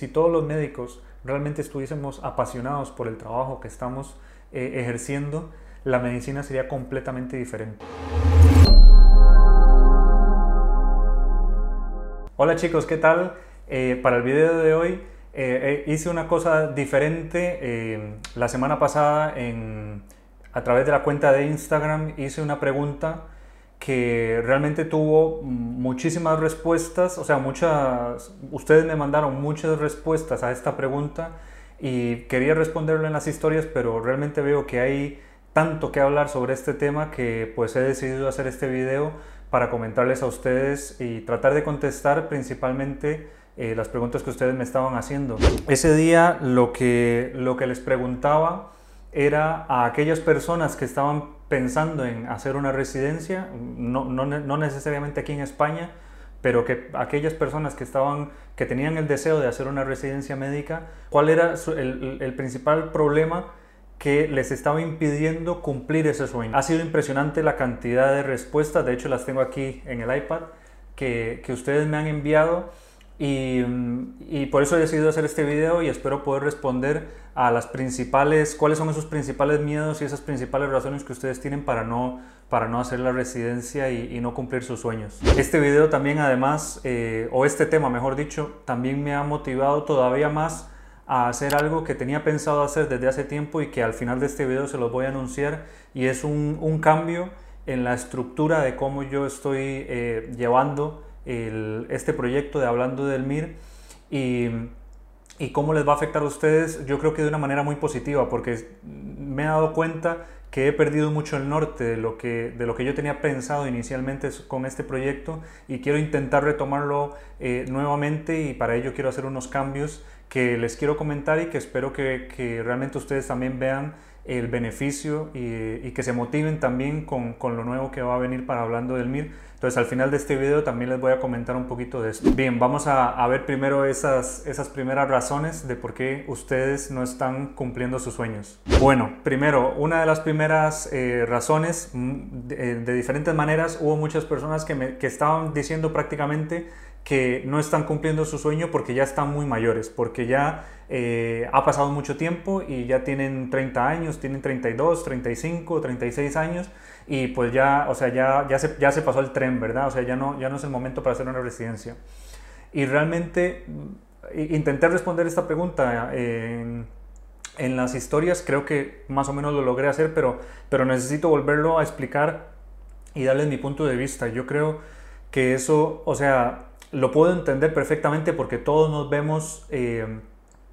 Si todos los médicos realmente estuviésemos apasionados por el trabajo que estamos eh, ejerciendo, la medicina sería completamente diferente. Hola chicos, ¿qué tal? Eh, para el video de hoy eh, hice una cosa diferente. la semana pasada a través de la cuenta de Instagram hice una pregunta que realmente tuvo muchísimas respuestas, o sea, muchas, ustedes me mandaron muchas respuestas a esta pregunta y quería responderlo en las historias, pero realmente veo que hay tanto que hablar sobre este tema que pues he decidido hacer este video para comentarles a ustedes y tratar de contestar principalmente eh, las preguntas que ustedes me estaban haciendo. Ese día lo que, lo que les preguntaba era a aquellas personas que estaban pensando en hacer una residencia, no, no, no, necesariamente aquí en España, pero que aquellas personas que, estaban, que tenían el deseo de hacer una residencia médica, ¿cuál era el, el principal problema que les estaba impidiendo cumplir ese sueño? Ha sido impresionante la cantidad de respuestas, de hecho las tengo aquí en el iPad, que, que ustedes me han enviado y, y, por eso he decidido hacer este video y espero poder responder a las principales, cuáles son esos principales miedos y esas principales razones que ustedes tienen para no, para no hacer la residencia y, no cumplir sus sueños. Este video también además, eh, o este tema mejor dicho, también me ha motivado todavía más a hacer algo que tenía pensado hacer desde hace tiempo y que al final de este video se los voy a anunciar y es un, un cambio en la estructura de cómo yo estoy eh, llevando este proyecto de Hablando del MIR y, y cómo les va a afectar a ustedes, yo creo que de una manera muy positiva, porque me he dado cuenta que he perdido mucho el norte de lo que, de lo que yo tenía pensado inicialmente con este proyecto y quiero intentar retomarlo eh, nuevamente y para ello quiero hacer unos cambios que les quiero comentar y que espero que, que realmente ustedes también vean el beneficio y, que se motiven también con, con, lo nuevo que va a venir para hablando del MIR. Entonces al final de este video también les voy a comentar un poquito de esto. Bien, vamos a, a ver primero esas, esas primeras razones de por qué ustedes no están cumpliendo sus sueños. Bueno, primero, una de las primeras eh, razones, mm, de, de, diferentes maneras, hubo muchas personas que, me, que estaban diciendo prácticamente que no están cumpliendo su sueño porque ya están muy mayores, porque ya eh, ha pasado mucho tiempo y ya tienen 30 años, tienen 32, 35, 36 años y pues ya, o sea, ya, ya, se, ya se pasó el tren, ¿verdad? O sea, ya no, ya no es el momento para hacer una residencia. Y realmente intenté responder esta pregunta en, en las historias, creo que más o menos lo logré hacer, pero, pero necesito volverlo a explicar y darles mi punto de vista. Yo creo que eso, o sea, lo puedo entender perfectamente porque todos nos vemos eh,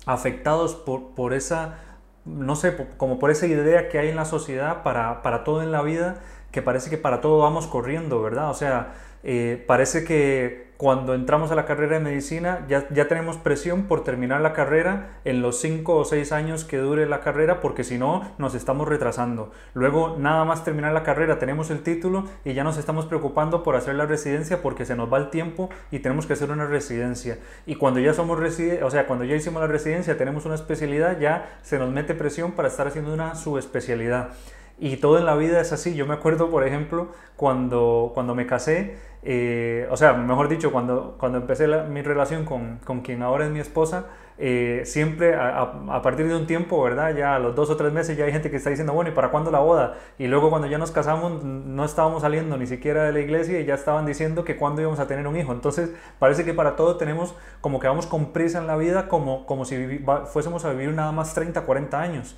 afectados por, por, esa, no sé, como por esa idea que hay en la sociedad para, para todo en la vida, que parece que para todo vamos corriendo, ¿verdad? O sea, eh, parece que cuando entramos a la carrera de medicina ya, ya tenemos presión por terminar la carrera en los 5 o 6 años que dure la carrera porque si no nos estamos retrasando. Luego nada más terminar la carrera tenemos el título y ya nos estamos preocupando por hacer la residencia porque se nos va el tiempo y tenemos que hacer una residencia. Y cuando ya somos o sea, cuando ya hicimos la residencia, tenemos una especialidad, ya se nos mete presión para estar haciendo una subespecialidad. Y todo en la vida es así. Yo me acuerdo, por ejemplo, cuando, cuando me casé, eh, o sea, mejor dicho, cuando, cuando empecé mi relación con, con, quien ahora es mi esposa, eh, siempre a, a, partir de un tiempo, ¿verdad? Ya a los dos o tres meses ya hay gente que está diciendo, bueno, ¿y para cuándo la boda? Y luego cuando ya nos casamos no estábamos saliendo ni siquiera de la iglesia y ya estaban diciendo que cuándo íbamos a tener un hijo. Entonces parece que para todo tenemos como que vamos con prisa en la vida como, como si fuésemos a vivir nada más 30, 40 años.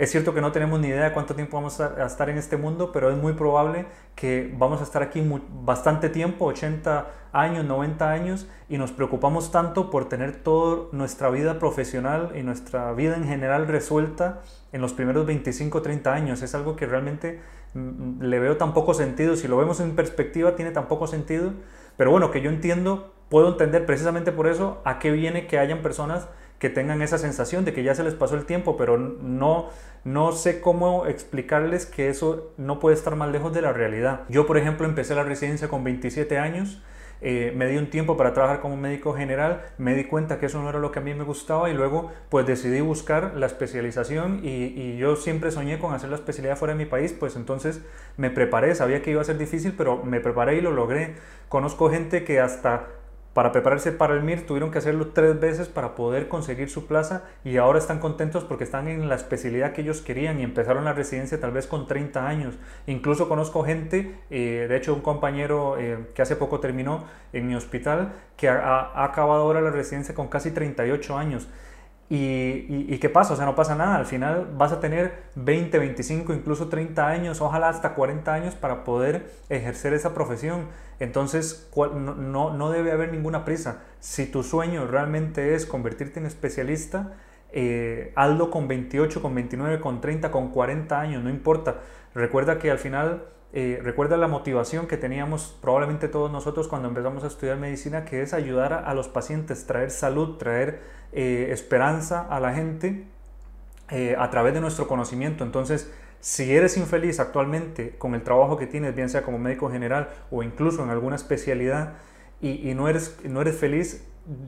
Es cierto que no tenemos ni idea de cuánto tiempo vamos a estar en este mundo, pero es muy probable que vamos a estar aquí bastante tiempo, 80 años, 90 años, y nos preocupamos tanto por tener toda nuestra vida profesional y nuestra vida en general resuelta en los primeros 25, 30 años. Es algo que realmente mm, le veo tan poco sentido. Si lo vemos en perspectiva, tiene tan poco sentido. Pero bueno, que yo entiendo, puedo entender precisamente por eso a qué viene que hayan personas que tengan esa sensación de que ya se les pasó el tiempo, pero no, no sé cómo explicarles que eso no puede estar más lejos de la realidad. Yo, por ejemplo, empecé la residencia con 27 años. Eh, me di un tiempo para trabajar como médico general, me di cuenta que eso no era lo que a mí me gustaba y luego pues decidí buscar la especialización y, y, yo siempre soñé con hacer la especialidad fuera de mi país, pues entonces me preparé, sabía que iba a ser difícil, pero me preparé y lo logré. Conozco gente que hasta para prepararse para el MIR tuvieron que hacerlo tres veces para poder conseguir su plaza y ahora están contentos porque están en la especialidad que ellos querían y empezaron la residencia tal vez con 30 años. Incluso conozco gente, eh, de hecho un compañero eh, que hace poco terminó en mi hospital, que ha, acabado ahora la residencia con casi 38 años. Y, qué pasa? O sea, no pasa nada. Al final vas a tener 20, 25, incluso 30 años, ojalá hasta 40 años para poder ejercer esa profesión. Entonces, no, no debe haber ninguna prisa. Si tu sueño realmente es convertirte en especialista, eh, hazlo con 28, con 29, con 30, con 40 años, no importa. Recuerda que al final eh, recuerda la motivación que teníamos probablemente todos nosotros cuando empezamos a estudiar medicina, que es ayudar a, los pacientes, traer salud, traer eh, esperanza a la gente eh, a través de nuestro conocimiento. Entonces, si eres infeliz actualmente con el trabajo que tienes, bien sea como médico general o incluso en alguna especialidad, y, no, eres, no eres feliz,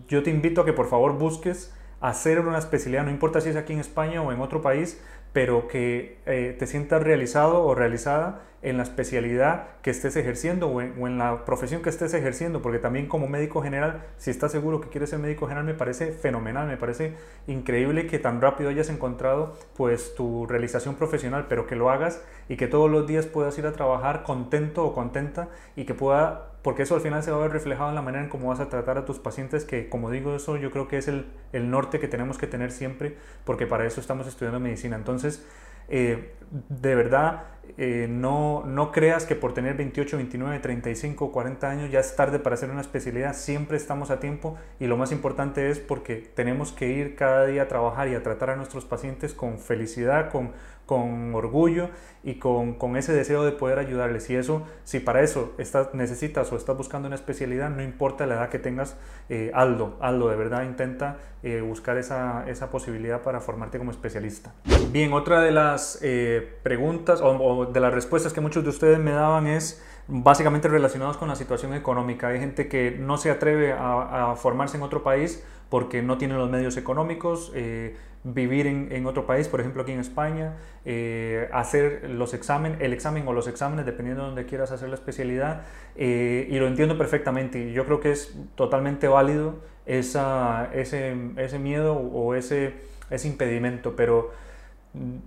yo te invito a que por favor busques hacer una especialidad, no importa si es aquí en España o en otro país, pero que eh, te sientas realizado o realizada en la especialidad que estés ejerciendo o en, la profesión que estés ejerciendo, porque también como médico general, si estás seguro que quieres ser médico general, me parece fenomenal, me parece increíble que tan rápido hayas encontrado pues tu realización profesional, pero que lo hagas y que todos los días puedas ir a trabajar contento o contenta y que pueda porque eso al final se va a ver reflejado en la manera en cómo vas a tratar a tus pacientes, que como digo, eso yo creo que es el, el norte que tenemos que tener siempre, porque para eso estamos estudiando medicina. Entonces, eh, de verdad, eh, no, no creas que por tener 28, 29, 35, 40 años ya es tarde para hacer una especialidad, siempre estamos a tiempo y lo más importante es porque tenemos que ir cada día a trabajar y a tratar a nuestros pacientes con felicidad, con, con orgullo y con, con, ese deseo de poder ayudarles. Y eso, si para eso estás, necesitas o estás buscando una especialidad, no importa la edad que tengas, eh, hazlo, hazlo, de verdad intenta eh, buscar esa, esa, posibilidad para formarte como especialista. Bien, otra de las eh, preguntas o, de las respuestas que muchos de ustedes me daban es básicamente relacionados con la situación económica. Hay gente que no se atreve a, formarse en otro país porque no tiene los medios económicos, eh, vivir en, otro país, por ejemplo aquí en España, eh, hacer los exámenes, el examen o los exámenes, dependiendo de donde quieras hacer la especialidad, eh, y lo entiendo perfectamente. Y yo creo que es totalmente válido ese, miedo o ese, ese impedimento, pero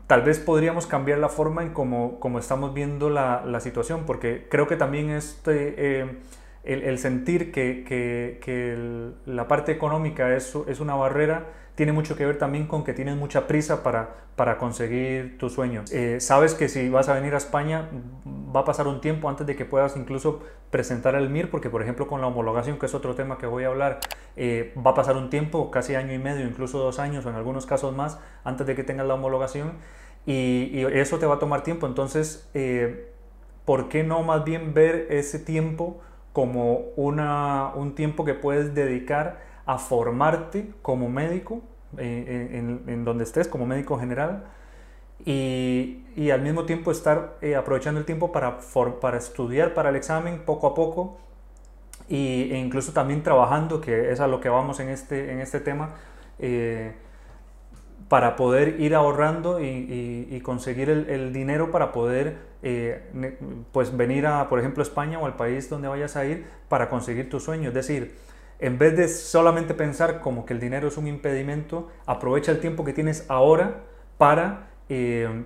tal vez podríamos cambiar la forma en cómo, como estamos viendo la, la, situación, porque creo que también este el, sentir que, la parte económica es, una barrera tiene mucho que ver también con que tienes mucha prisa para, para conseguir tu sueño. Eh, sabes que si vas a venir a España va a pasar un tiempo antes de que puedas incluso presentar el MIR, porque por ejemplo con la homologación, que es otro tema que voy a hablar, eh, va a pasar un tiempo, casi año y medio, incluso dos años o en algunos casos más, antes de que tengas la homologación. Y, eso te va a tomar tiempo. Entonces, eh, ¿por qué no más bien ver ese tiempo? como una, un tiempo que puedes dedicar a formarte como médico eh, en, donde estés, como médico general, y, al mismo tiempo estar eh, aprovechando el tiempo para, para estudiar para el examen poco a poco y, e incluso también trabajando, que es a lo que vamos en este, en este tema. Eh, para poder ir ahorrando y, conseguir el, dinero para poder eh, pues venir a, por ejemplo, España o al país donde vayas a ir para conseguir tu sueño. Es decir, en vez de solamente pensar como que el dinero es un impedimento, aprovecha el tiempo que tienes ahora para eh,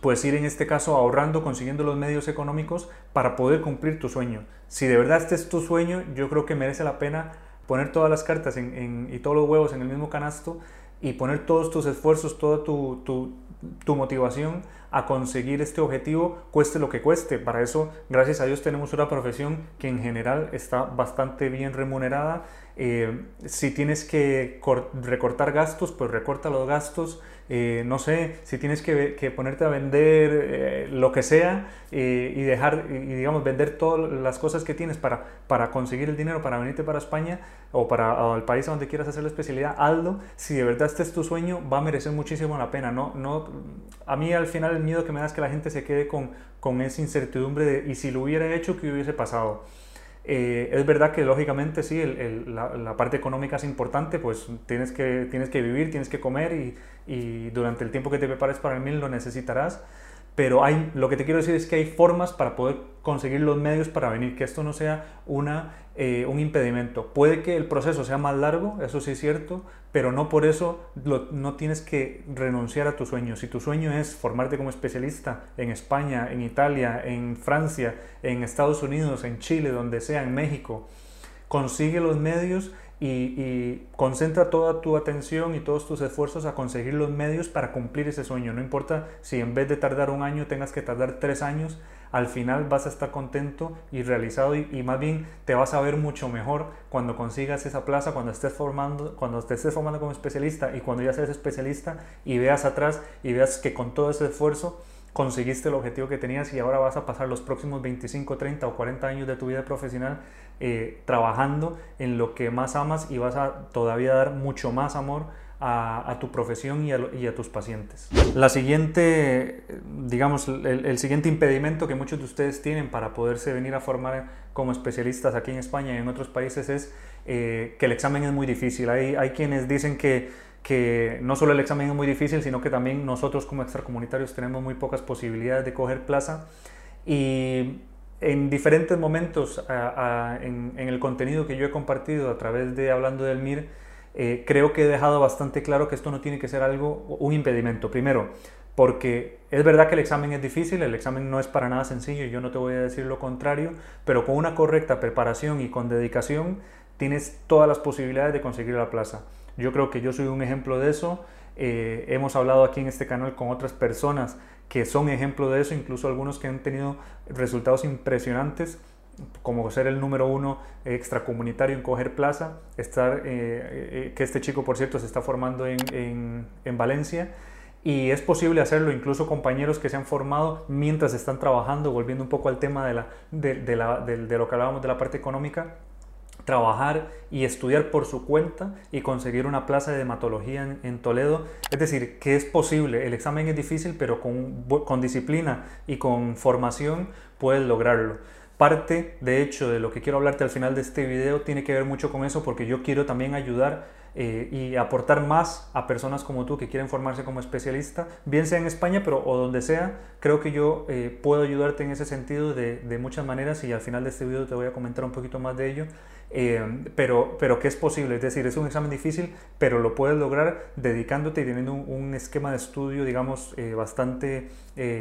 pues ir en este caso ahorrando, consiguiendo los medios económicos para poder cumplir tu sueño. Si de verdad este es tu sueño, yo creo que merece la pena poner todas las cartas y todos los huevos en el mismo canasto y poner todos tus esfuerzos, toda tu, tu, motivación a conseguir este objetivo, cueste lo que cueste. Para eso, gracias a Dios, tenemos una profesión que en general está bastante bien remunerada. Eh, si tienes que recortar gastos, pues recorta los gastos. Eh, no sé, si tienes que, ponerte a vender eh, lo que sea eh, y dejar, y digamos, vender todas las cosas que tienes para, para conseguir el dinero, para venirte para España o para el país a donde quieras hacer la especialidad, hazlo. Si de verdad este es tu sueño, va a merecer muchísimo la pena. No, no, a mí al final el miedo que me da es que la gente se quede con, con esa incertidumbre de, ¿y si lo hubiera hecho, qué hubiese pasado? Eh, es verdad que lógicamente sí, la, parte económica es importante, pues tienes que, tienes que vivir, tienes que comer y, y, durante el tiempo que te prepares para el mil lo necesitarás, pero hay, lo que te quiero decir es que hay formas para poder conseguir los medios para venir, que esto no sea una, eh, un impedimento. Puede que el proceso sea más largo, eso sí es cierto, pero no por eso no tienes que renunciar a tu sueño. Si tu sueño es formarte como especialista en España, en Italia, en Francia, en Estados Unidos, en Chile, donde sea, en México, consigue los medios y, concentra toda tu atención y todos tus esfuerzos a conseguir los medios para cumplir ese sueño. No importa si en vez de tardar un año tengas que tardar tres años, al final vas a estar contento y realizado y, más bien te vas a ver mucho mejor cuando consigas esa plaza, cuando estés formando, cuando te estés formando como especialista y cuando ya seas especialista y veas atrás y veas que con todo ese esfuerzo conseguiste el objetivo que tenías y ahora vas a pasar los próximos 25, 30 o 40 años de tu vida profesional eh, trabajando en lo que más amas y vas a todavía dar mucho más amor a, tu profesión y a, tus pacientes. La siguiente, digamos, el, siguiente impedimento que muchos de ustedes tienen para poderse venir a formar como especialistas aquí en España y en otros países es eh, que el examen es muy difícil. Hay, hay quienes dicen que que no solo el examen es muy difícil, sino que también nosotros como extracomunitarios tenemos muy pocas posibilidades de coger plaza y en diferentes momentos en, el contenido que yo he compartido a través de Hablando del MIR, eh, creo que he dejado bastante claro que esto no tiene que ser algo, un impedimento. Primero, porque es verdad que el examen es difícil, el examen no es para nada sencillo, yo no te voy a decir lo contrario, pero con una correcta preparación y con dedicación tienes todas las posibilidades de conseguir la plaza. Yo creo que yo soy un ejemplo de eso. Eh, hemos hablado aquí en este canal con otras personas que son ejemplo de eso, incluso algunos que han tenido resultados impresionantes, como ser el número uno extracomunitario en coger plaza, estar, eh, eh, que este chico, por cierto, se está formando en, en, Valencia. Y es posible hacerlo, incluso compañeros que se han formado mientras están trabajando, volviendo un poco al tema de, la, de, la, de lo que hablábamos de la parte económica, trabajar y estudiar por su cuenta y conseguir una plaza de hematología en, Toledo. Es decir, que es posible. El examen es difícil, pero con, con, disciplina y con formación puedes lograrlo. Parte, de hecho, de lo que quiero hablarte al final de este video tiene que ver mucho con eso porque yo quiero también ayudar eh, y aportar más a personas como tú que quieren formarse como especialista, bien sea en España pero, o donde sea. Creo que yo eh, puedo ayudarte en ese sentido de, de, muchas maneras y al final de este video te voy a comentar un poquito más de ello. Eh, pero, pero que es posible, es decir, es un examen difícil, pero lo puedes lograr dedicándote y teniendo un, esquema de estudio, digamos, bastante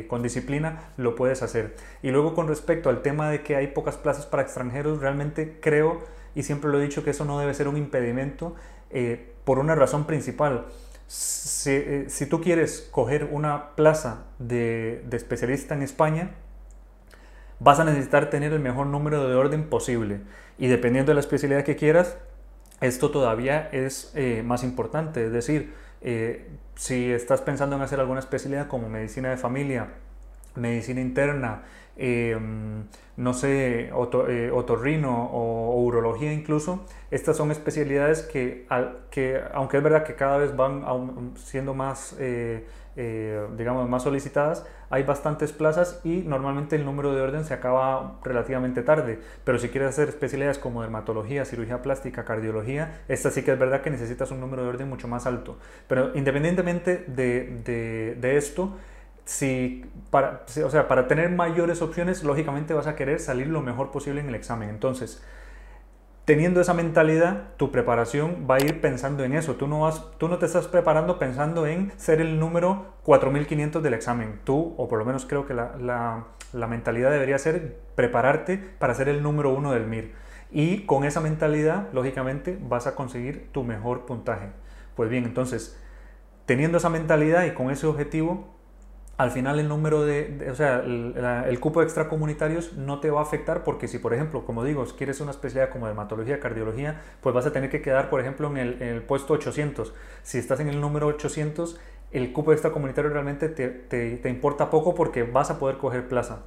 con disciplina, lo puedes hacer. Y luego con respecto al tema de que hay pocas plazas para extranjeros, realmente creo, y siempre lo he dicho, que eso no debe ser un impedimento eh, por una razón principal. Eh, si, tú quieres coger una plaza de, especialista en España, vas a necesitar tener el mejor número de orden posible. Y dependiendo de la especialidad que quieras, esto todavía es eh, más importante. Es decir, si estás pensando en hacer alguna especialidad como medicina de familia, medicina interna, Em, no sé, eh, otorrino o, urología incluso, estas son especialidades que, que, aunque es verdad que cada vez van siendo más, eh, eh, digamos, más solicitadas, hay bastantes plazas y normalmente el número de orden se acaba relativamente tarde. Pero si quieres hacer especialidades como dermatología, cirugía plástica, cardiología, esta sí que es verdad que necesitas un número de orden mucho más alto. Pero independientemente de, de, de esto, si para, o sea, para tener mayores opciones, lógicamente vas a querer salir lo mejor posible en el examen. Entonces, teniendo esa mentalidad, tu preparación va a ir pensando en eso. Tú no, vas, tú no te estás preparando pensando en ser el número 4500 del examen. Tú, o por lo menos creo que la, la, mentalidad debería ser prepararte para ser el número uno del MIR. Y con esa mentalidad, lógicamente, vas a conseguir tu mejor puntaje. Pues bien, entonces, teniendo esa mentalidad y con ese objetivo, al final el número de, o sea, el, cupo de extracomunitarios no te va a afectar porque si, por ejemplo, como digo, quieres una especialidad como dermatología, cardiología, pues vas a tener que quedar, por ejemplo, en el, puesto 800. Si estás en el número 800, el cupo extracomunitario realmente te, te, importa poco porque vas a poder coger plaza.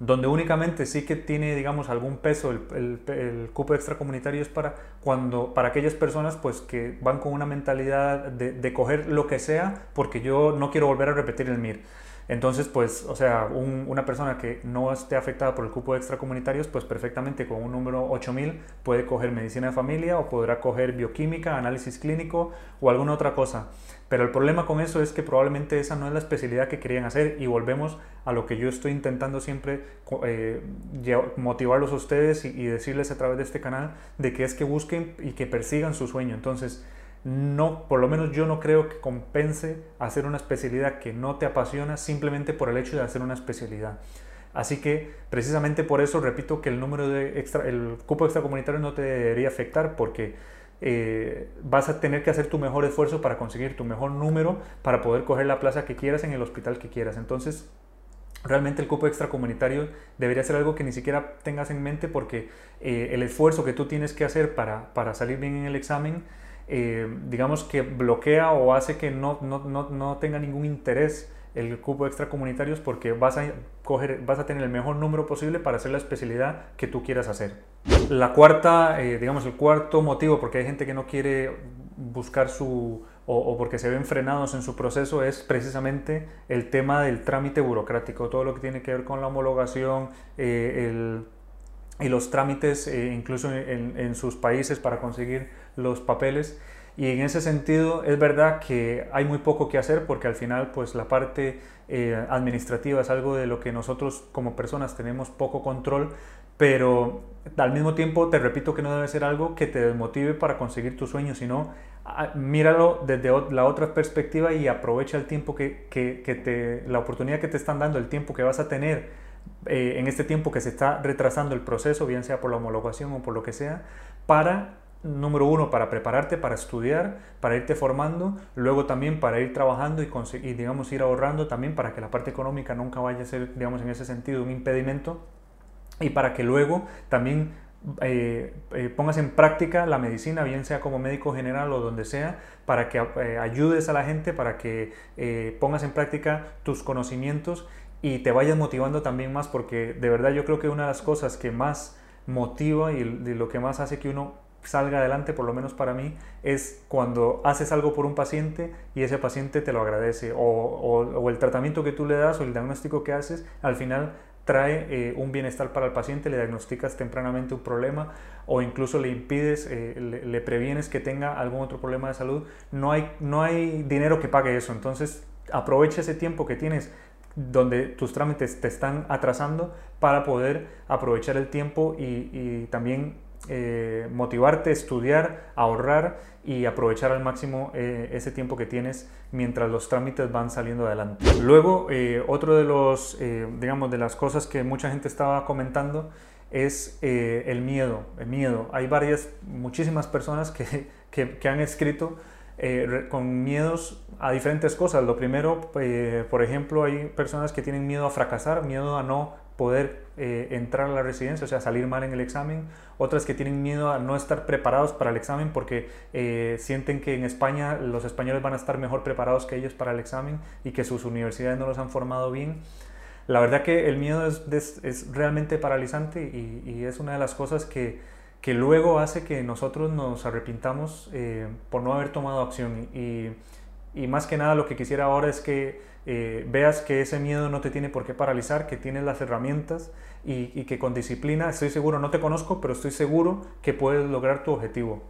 Donde únicamente sí que tiene, digamos, algún peso el, el, cupo extracomunitario es para, cuando, para aquellas personas pues, que van con una mentalidad de, de coger lo que sea porque yo no quiero volver a repetir el MIR. Entonces, pues, o sea, una persona que no esté afectada por el cupo de extracomunitarios, pues perfectamente con un número 8000 puede coger medicina de familia o podrá coger bioquímica, análisis clínico o alguna otra cosa. Pero el problema con eso es que probablemente esa no es la especialidad que querían hacer y volvemos a lo que yo estoy intentando siempre eh, motivarlos a ustedes y, y decirles a través de este canal de que es que busquen y que persigan su sueño. Entonces, no, por lo menos yo no creo que compense hacer una especialidad que no te apasiona simplemente por el hecho de hacer una especialidad. Así que precisamente por eso repito que el número de extra, el cupo extracomunitario no te debería afectar porque eh, vas a tener que hacer tu mejor esfuerzo para conseguir tu mejor número para poder coger la plaza que quieras en el hospital que quieras. Entonces, realmente el cupo extracomunitario debería ser algo que ni siquiera tengas en mente porque eh, el esfuerzo que tú tienes que hacer para, para salir bien en el examen eh, digamos que bloquea o hace que no, no, no, no, tenga ningún interés el cupo extracomunitarios porque vas a, coger, vas a tener el mejor número posible para hacer la especialidad que tú quieras hacer. La cuarta, eh, digamos el cuarto motivo porque hay gente que no quiere buscar su o, porque se ven frenados en su proceso es precisamente el tema del trámite burocrático, todo lo que tiene que ver con la homologación, eh, el y los trámites eh, incluso en, sus países para conseguir los papeles. Y en ese sentido es verdad que hay muy poco que hacer porque al final pues la parte eh, administrativa es algo de lo que nosotros como personas tenemos poco control, pero al mismo tiempo te repito que no debe ser algo que te desmotive para conseguir tu sueño, sino ah, míralo desde la otra perspectiva y aprovecha el tiempo que, que, que te, la oportunidad que te están dando, el tiempo que vas a tener eh, en este tiempo que se está retrasando el proceso, bien sea por la homologación o por lo que sea, para, número uno, para prepararte, para estudiar, para irte formando, luego también para ir trabajando y, conseguir, digamos, ir ahorrando también para que la parte económica nunca vaya a ser, digamos, en ese sentido un impedimento. Y para que luego también eh, eh, pongas en práctica la medicina, bien sea como médico general o donde sea, para que ayudes a la gente, para que pongas en práctica tus conocimientos y te vayas motivando también más porque de verdad yo creo que una de las cosas que más motiva y lo que más hace que uno salga adelante, por lo menos para mí, es cuando haces algo por un paciente y ese paciente te lo agradece o, el tratamiento que tú le das o el diagnóstico que haces al final trae eh, un bienestar para el paciente, le diagnosticas tempranamente un problema o incluso le impides, eh, le, le, previenes que tenga algún otro problema de salud, no hay, no hay dinero que pague eso. Entonces aprovecha ese tiempo que tienes donde tus trámites te están atrasando para poder aprovechar el tiempo y, también eh, motivarte, estudiar, ahorrar y aprovechar al máximo eh, ese tiempo que tienes mientras los trámites van saliendo adelante. Luego, eh, otro de los, digamos, de las cosas que mucha gente estaba comentando es el miedo, el miedo. Hay varias, muchísimas personas que, que, que han escrito eh, con miedos a diferentes cosas. Lo primero, eh, por ejemplo, hay personas que tienen miedo a fracasar, miedo a no poder eh, entrar a la residencia, o sea, salir mal en el examen. Otras que tienen miedo a no estar preparados para el examen porque sienten que en España los españoles van a estar mejor preparados que ellos para el examen y que sus universidades no los han formado bien. La verdad que el miedo es, realmente paralizante y, es una de las cosas que, que luego hace que nosotros nos arrepintamos eh, por no haber tomado acción. Y, más que nada lo que quisiera ahora es que eh, veas que ese miedo no te tiene por qué paralizar, que tienes las herramientas y, que con disciplina, estoy seguro, no te conozco, pero estoy seguro que puedes lograr tu objetivo.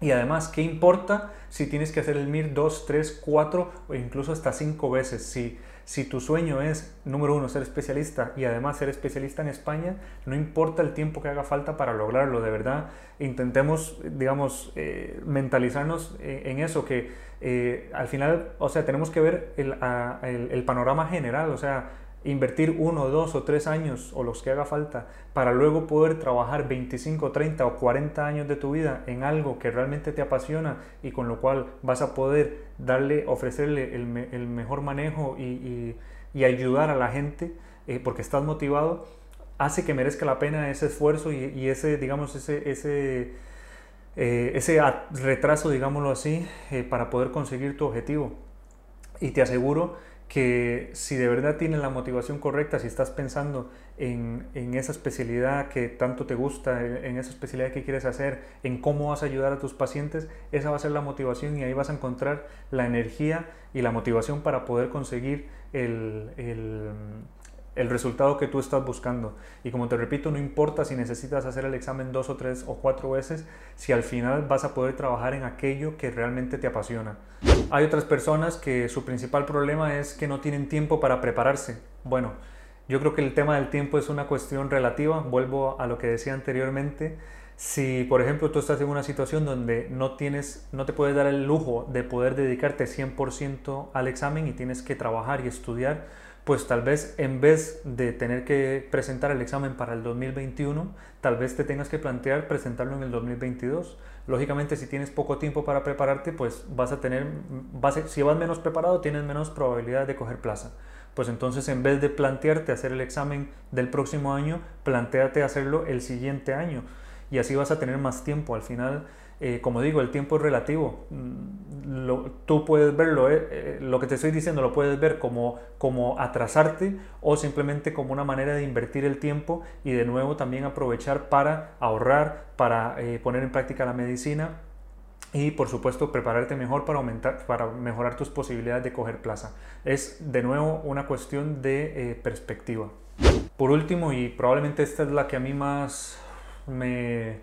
Y además, ¿qué importa si tienes que hacer el MIR dos, tres, cuatro o incluso hasta cinco veces? Si, si tu sueño es, número uno, ser especialista y además ser especialista en España, no importa el tiempo que haga falta para lograrlo, de verdad, intentemos, digamos, eh, mentalizarnos en, eso, que eh, al final, o sea, tenemos que ver el, el panorama general, o sea, invertir uno, dos o tres años o los que haga falta para luego poder trabajar 25, 30 o 40 años de tu vida en algo que realmente te apasiona y con lo cual vas a poder darle, ofrecerle el, mejor manejo y, ayudar a la gente eh, porque estás motivado, hace que merezca la pena ese esfuerzo y, ese, digamos, ese, ese, eh, ese retraso, digámoslo así, eh, para poder conseguir tu objetivo. Y te aseguro que si de verdad tienes la motivación correcta, si estás pensando en, esa especialidad que tanto te gusta, en esa especialidad que quieres hacer, en cómo vas a ayudar a tus pacientes, esa va a ser la motivación y ahí vas a encontrar la energía y la motivación para poder conseguir el, el resultado que tú estás buscando. Y como te repito, no importa si necesitas hacer el examen dos o tres o cuatro veces, si al final vas a poder trabajar en aquello que realmente te apasiona. Hay otras personas que su principal problema es que no tienen tiempo para prepararse. Bueno, yo creo que el tema del tiempo es una cuestión relativa. Vuelvo a lo que decía anteriormente. Si, por ejemplo, tú estás en una situación donde no tienes, no te puedes dar el lujo de poder dedicarte 100% al examen y tienes que trabajar y estudiar, pues tal vez en vez de tener que presentar el examen para el 2021, tal vez te tengas que plantear presentarlo en el 2022. Lógicamente, si tienes poco tiempo para prepararte, pues vas a tener, vas si vas menos preparado, tienes menos probabilidad de coger plaza. Pues entonces, en vez de plantearte hacer el examen del próximo año, planteate hacerlo el siguiente año. Y así vas a tener más tiempo. Al final, eh, como digo, el tiempo es relativo. Mm, tú puedes verlo, eh, eh, lo que te estoy diciendo lo puedes ver como, como atrasarte o simplemente como una manera de invertir el tiempo y de nuevo también aprovechar para ahorrar, para poner en práctica la medicina y por supuesto prepararte mejor para, aumentar, para mejorar tus posibilidades de coger plaza. Es de nuevo una cuestión de perspectiva. Por último, y probablemente esta es la que a mí más me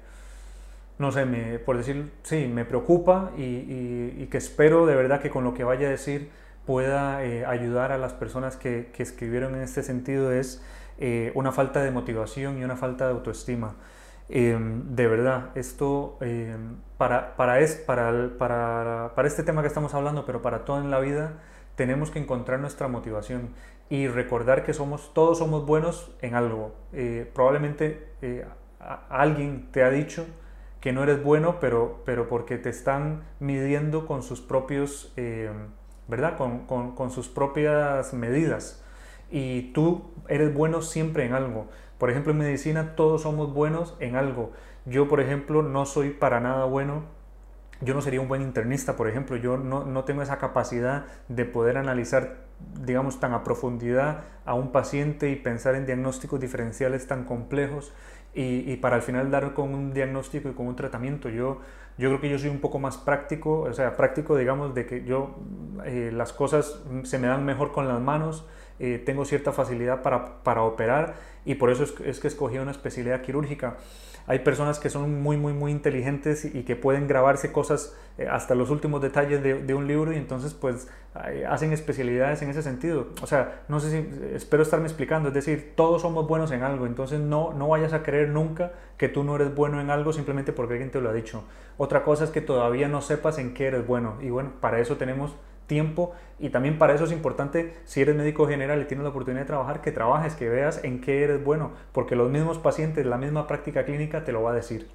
no sé, por decir, sí, me preocupa y, que espero de verdad que con lo que vaya a decir pueda eh, ayudar a las personas que, escribieron en este sentido es eh, una falta de motivación y una falta de autoestima. Em, de verdad, esto em, para, para, es, para, para, para este tema que estamos hablando, pero para todo en la vida, tenemos que encontrar nuestra motivación y recordar que somos, todos somos buenos en algo. Eh, probablemente alguien te ha dicho que no eres bueno, pero, pero porque te están midiendo con sus propios, eh, ¿verdad? Con, con, sus propias medidas. Y tú eres bueno siempre en algo. Por ejemplo, en medicina todos somos buenos en algo. Yo, por ejemplo, no soy para nada bueno. Yo no sería un buen internista, por ejemplo. Yo no, no tengo esa capacidad de poder analizar, digamos, tan a profundidad a un paciente y pensar en diagnósticos diferenciales tan complejos y, para al final dar con un diagnóstico y con un tratamiento. Yo, yo creo que yo soy un poco más práctico, o sea, práctico, digamos, de que yo eh, las cosas se me dan mejor con las manos, eh, tengo cierta facilidad para, para operar y por eso es, es que escogí una especialidad quirúrgica. Hay personas que son muy, muy, muy inteligentes y que pueden grabarse cosas eh, hasta los últimos detalles de, un libro y entonces pues hacen especialidades en ese sentido. O sea, no sé si, espero estarme explicando, es decir, todos somos buenos en algo, entonces no, no vayas a creer nunca que tú no eres bueno en algo simplemente porque alguien te lo ha dicho. Otra cosa es que todavía no sepas en qué eres bueno y bueno, para eso tenemos tiempo y también para eso es importante, si eres médico general y tienes la oportunidad de trabajar, que trabajes, que veas en qué eres bueno, porque los mismos pacientes, la misma práctica clínica te lo va a decir.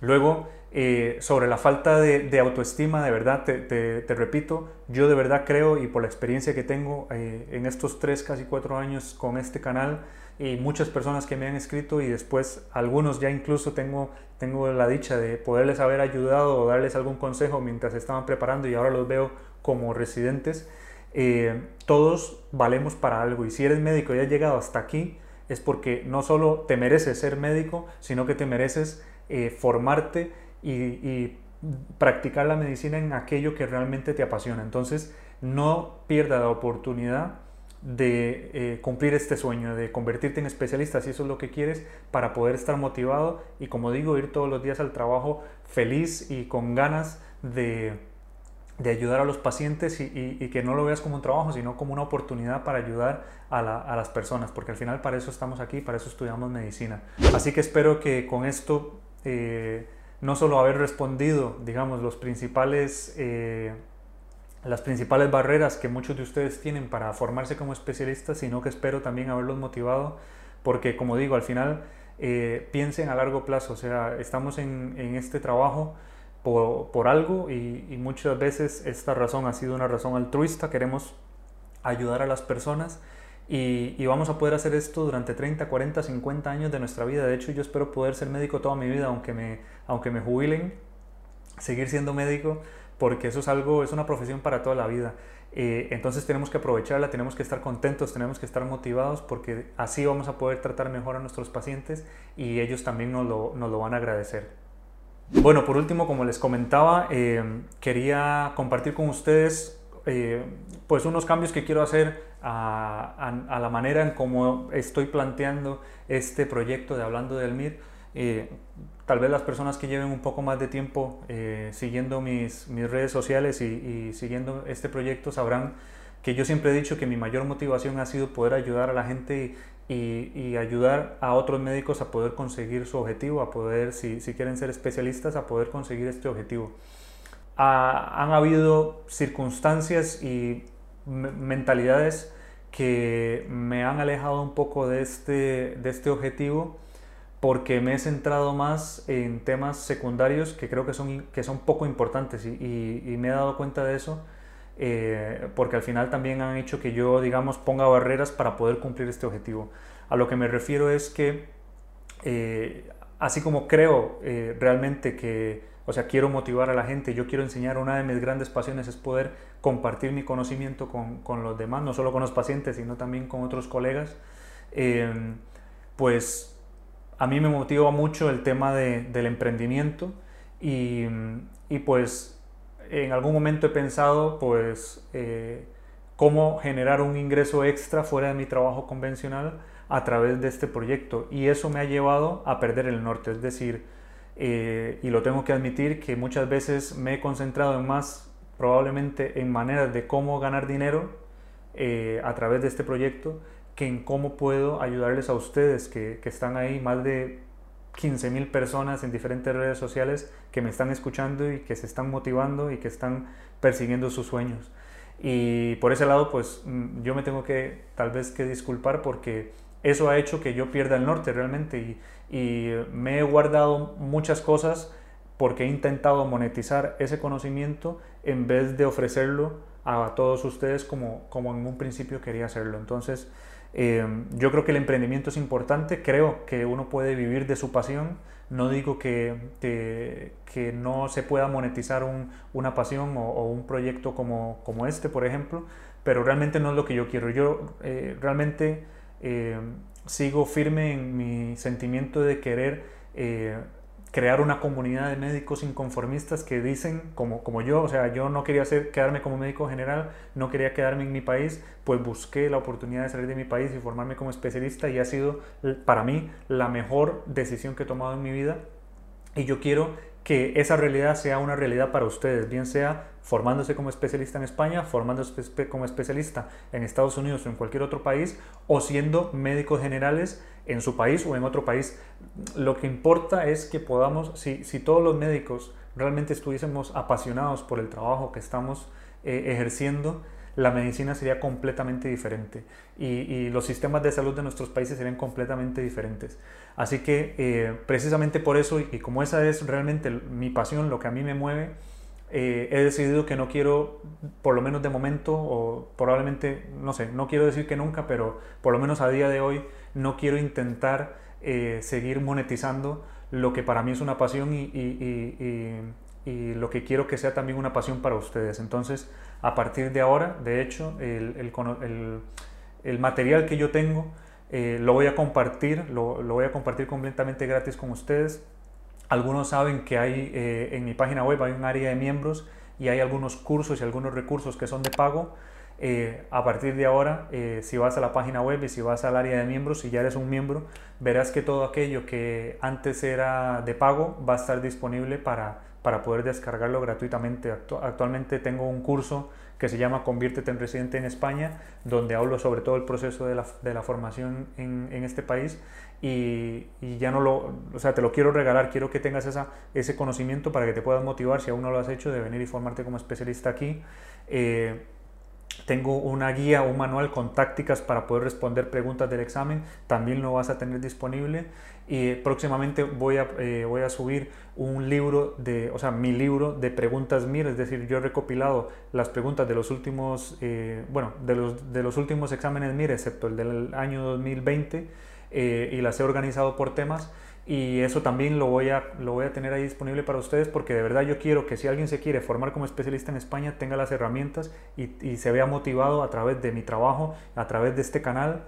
Luego, eh, sobre la falta de, autoestima, de verdad, te, repito, yo de verdad creo y por la experiencia que tengo eh, en estos tres, casi cuatro años con este canal y muchas personas que me han escrito y después algunos ya incluso tengo, tengo la dicha de poderles haber ayudado o darles algún consejo mientras estaban preparando y ahora los veo como residentes, eh, todos valemos para algo. Y si eres médico y has llegado hasta aquí, es porque no solo te mereces ser médico, sino que te mereces eh, formarte y, practicar la medicina en aquello que realmente te apasiona. Entonces, no pierda la oportunidad de eh, cumplir este sueño, de convertirte en especialista, si eso es lo que quieres, para poder estar motivado y, como digo, ir todos los días al trabajo feliz y con ganas de de ayudar a los pacientes y, que no lo veas como un trabajo, sino como una oportunidad para ayudar a, las personas, porque al final para eso estamos aquí, para eso estudiamos medicina. Así que espero que con esto eh, no solo haber respondido, digamos, los principales, eh, las principales barreras que muchos de ustedes tienen para formarse como especialistas, sino que espero también haberlos motivado, porque como digo, al final eh, piensen a largo plazo, o sea, estamos en, en este trabajo por, algo y, muchas veces esta razón ha sido una razón altruista, queremos ayudar a las personas y, vamos a poder hacer esto durante 30, 40, 50 años de nuestra vida. De hecho, yo espero poder ser médico toda mi vida, aunque me, aunque me jubilen, seguir siendo médico, porque eso es algo, es una profesión para toda la vida. Eh, entonces tenemos que aprovecharla, tenemos que estar contentos, tenemos que estar motivados porque así vamos a poder tratar mejor a nuestros pacientes y ellos también nos lo, nos lo van a agradecer. Bueno, por último, como les comentaba, eh, quería compartir con ustedes eh, pues unos cambios que quiero hacer a, la manera en cómo estoy planteando este proyecto de Hablando del MIR. Eh, tal vez las personas que lleven un poco más de tiempo eh, siguiendo mis, mis, redes sociales y, y, siguiendo este proyecto sabrán que yo siempre he dicho que mi mayor motivación ha sido poder ayudar a la gente y, y ayudar a otros médicos a poder conseguir su objetivo, a poder, si, si quieren ser especialistas, a poder conseguir este objetivo. Han habido circunstancias y mentalidades que me han alejado un poco de este, de este objetivo porque me he centrado más en temas secundarios que creo que son, que son poco importantes y, y, me he dado cuenta de eso eh, porque al final también han hecho que yo, digamos, ponga barreras para poder cumplir este objetivo. A lo que me refiero es que, eh, así como creo eh, realmente que o sea, quiero motivar a la gente, yo quiero enseñar, una de mis grandes pasiones es poder compartir mi conocimiento con, con los demás, no solo con los pacientes, sino también con otros colegas. Em, pues a mí me motiva mucho el tema de, del emprendimiento y, y, pues en algún momento he pensado pues eh, cómo generar un ingreso extra fuera de mi trabajo convencional a través de este proyecto. Y eso me ha llevado a perder el norte, es decir, eh, y lo tengo que admitir que muchas veces me he concentrado en más probablemente en maneras de cómo ganar dinero eh, a través de este proyecto que en cómo puedo ayudarles a ustedes que, que están ahí, más de 15 mil personas en diferentes redes sociales que me están escuchando y que se están motivando y que están persiguiendo sus sueños. Y por ese lado, pues mm, yo me tengo que tal vez que disculpar porque eso ha hecho que yo pierda el norte realmente y, y me he guardado muchas cosas porque he intentado monetizar ese conocimiento en vez de ofrecerlo a todos ustedes como, como en un principio quería hacerlo. Entonces, eh, yo creo que el emprendimiento es importante, creo que uno puede vivir de su pasión, no digo que, que, no se pueda monetizar un, una pasión o, un proyecto como, como, este, por ejemplo, pero realmente no es lo que yo quiero. Yo eh, realmente eh, sigo firme en mi sentimiento de querer eh, crear una comunidad de médicos inconformistas que dicen, como, como yo, o sea, yo no quería ser, quedarme como médico general, no quería quedarme en mi país, pues busqué la oportunidad de salir de mi país y formarme como especialista y ha sido para mí la mejor decisión que he tomado en mi vida. Y yo quiero que esa realidad sea una realidad para ustedes, bien sea formándose como especialista en España, formándose como especialista en Estados Unidos o en cualquier otro país, o siendo médicos generales en su país o en otro país. Lo que importa es que podamos, si, si todos los médicos realmente estuviésemos apasionados por el trabajo que estamos eh, ejerciendo, la medicina sería completamente diferente y, y, los sistemas de salud de nuestros países serían completamente diferentes. Así que eh, precisamente por eso y como esa es realmente mi pasión, lo que a mí me mueve, eh, he decidido que no quiero, por lo menos de momento, o probablemente, no sé, no quiero decir que nunca, pero por lo menos a día de hoy no quiero intentar eh, seguir monetizando lo que para mí es una pasión y, y, lo que quiero que sea también una pasión para ustedes. Entonces, a partir de ahora, de hecho, el, el, el material que yo tengo eh, lo voy a compartir, lo, lo, voy a compartir completamente gratis con ustedes. Algunos saben que hay eh, en mi página web hay un área de miembros y hay algunos cursos y algunos recursos que son de pago. Eh, a partir de ahora, si vas a la página web y si vas al área de miembros, si ya eres un miembro, verás que todo aquello que antes era de pago va a estar disponible para, para poder descargarlo gratuitamente. Actualmente tengo un curso que se llama Conviértete en residente en España, donde hablo sobre todo el proceso de la, de la formación en, en, este país y, y, ya no lo, o sea, te lo quiero regalar, quiero que tengas esa, ese conocimiento para que te puedas motivar, si aún no lo has hecho, de venir y formarte como especialista aquí. Eh, tengo una guía, un manual con tácticas para poder responder preguntas del examen, también lo vas a tener disponible. Y próximamente voy a, eh, voy a subir un libro de, o sea, mi libro de preguntas MIR, es decir, yo he recopilado las preguntas de los últimos, eh, bueno, de los, de los últimos exámenes MIR, excepto el del año 2020, eh, y las he organizado por temas y eso también lo voy, a, lo voy a tener ahí disponible para ustedes porque de verdad yo quiero que si alguien se quiere formar como especialista en España tenga las herramientas y, se vea motivado a través de mi trabajo, a través de este canal.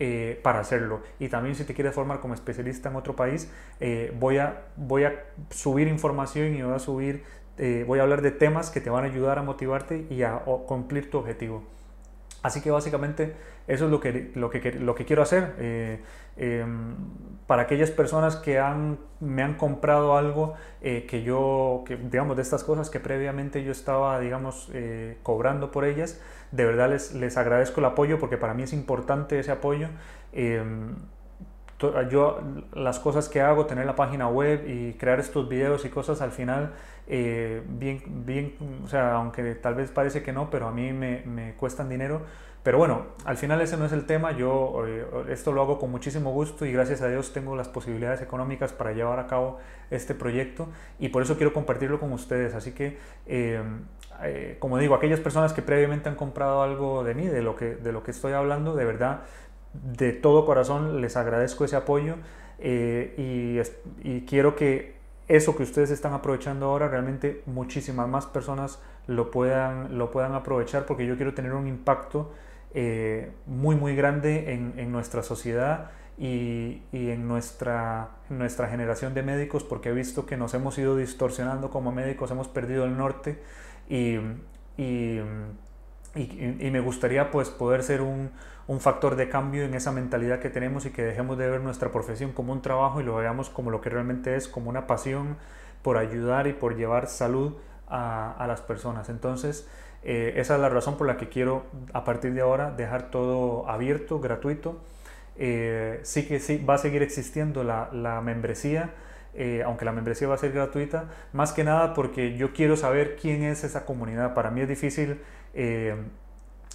Eh, para hacerlo. Y también si te quieres formar como especialista en otro país, eh, voy, a, voy a subir información y voy a subir, eh, voy a hablar de temas que te van a ayudar a motivarte y a cumplir tu objetivo. Así que básicamente eso es lo que, lo que, lo que quiero hacer. Eh, para aquellas personas que han, me han comprado algo eh, que yo, que, digamos, de estas cosas que previamente yo estaba, digamos, eh, cobrando por ellas, de verdad les, les agradezco el apoyo porque para mí es importante ese apoyo. Em, yo las cosas que hago, tener la página web y crear estos videos y cosas al final, bien, bien, o sea, aunque tal vez parece que no, pero a mí me, me cuestan dinero pero bueno, al final ese no es el tema, yo eh, esto lo hago con muchísimo gusto y gracias a Dios tengo las posibilidades económicas para llevar a cabo este proyecto y por eso quiero compartirlo con ustedes. Así que, eh, eh, como digo, aquellas personas que previamente han comprado algo de mí, de lo que, de lo que estoy hablando, de verdad, de todo corazón les agradezco ese apoyo y, y quiero que eso que ustedes están aprovechando ahora, realmente muchísimas más personas lo puedan, lo puedan aprovechar porque yo quiero tener un impacto eh, muy muy grande en, nuestra sociedad y, en, nuestra, nuestra generación de médicos porque he visto que nos hemos ido distorsionando como médicos, hemos perdido el norte y, y, me gustaría pues poder ser un, un, factor de cambio en esa mentalidad que tenemos y que dejemos de ver nuestra profesión como un trabajo y lo veamos como lo que realmente es, como una pasión por ayudar y por llevar salud a, a las personas. Entonces, eh, esa es la razón por la que quiero a partir de ahora dejar todo abierto, gratuito. Eh, sí que sí, va a seguir existiendo la, la membresía, eh, aunque la membresía va a ser gratuita, más que nada porque yo quiero saber quién es esa comunidad. Para mí es difícil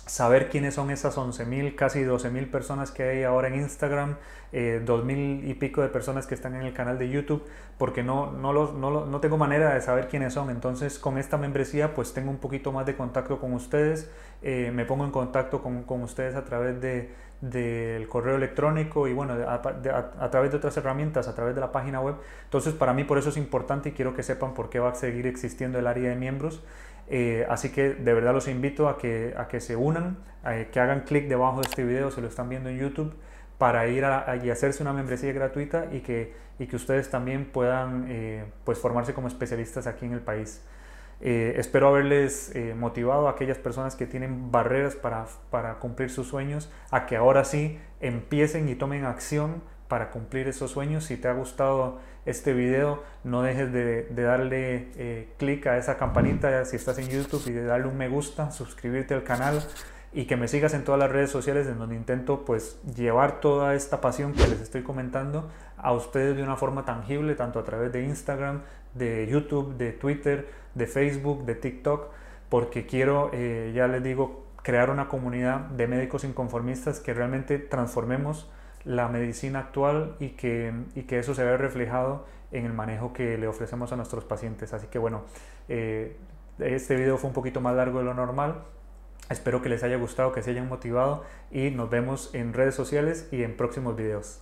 saber quiénes son esas 11.000, casi 12.000 personas que hay ahora en Instagram, eh, 2.000 y pico de personas que están en el canal de YouTube, porque no, no, los, no, no, tengo manera de saber quiénes son. Entonces con esta membresía pues tengo un poquito más de contacto con ustedes, eh, me pongo en contacto con, con ustedes a través de, del correo electrónico y bueno, a, a, través de otras herramientas, a través de la página web. Entonces para mí por eso es importante y quiero que sepan por qué va a seguir existiendo el área de miembros. Eh, así que de verdad los invito a que, a que se unan, a que hagan clic debajo de este video si lo están viendo en YouTube para ir a, y hacerse una membresía gratuita y que, y que ustedes también puedan eh, pues formarse como especialistas aquí en el país. Eh, espero haberles motivado a aquellas personas que tienen barreras para, para cumplir sus sueños a que ahora sí empiecen y tomen acción para cumplir esos sueños. Si te ha gustado este video, no dejes de, darle eh, clic a esa campanita si estás en YouTube y de darle un me gusta, suscribirte al canal y que me sigas en todas las redes sociales en donde intento pues llevar toda esta pasión que les estoy comentando a ustedes de una forma tangible, tanto a través de Instagram, de YouTube, de Twitter, de Facebook, de TikTok, porque quiero, eh, ya les digo, crear una comunidad de médicos inconformistas que realmente transformemos la medicina actual y que, y que eso se vea reflejado en el manejo que le ofrecemos a nuestros pacientes. Así que bueno, eh, este video fue un poquito más largo de lo normal. Espero que les haya gustado, que se hayan motivado y nos vemos en redes sociales y en próximos videos.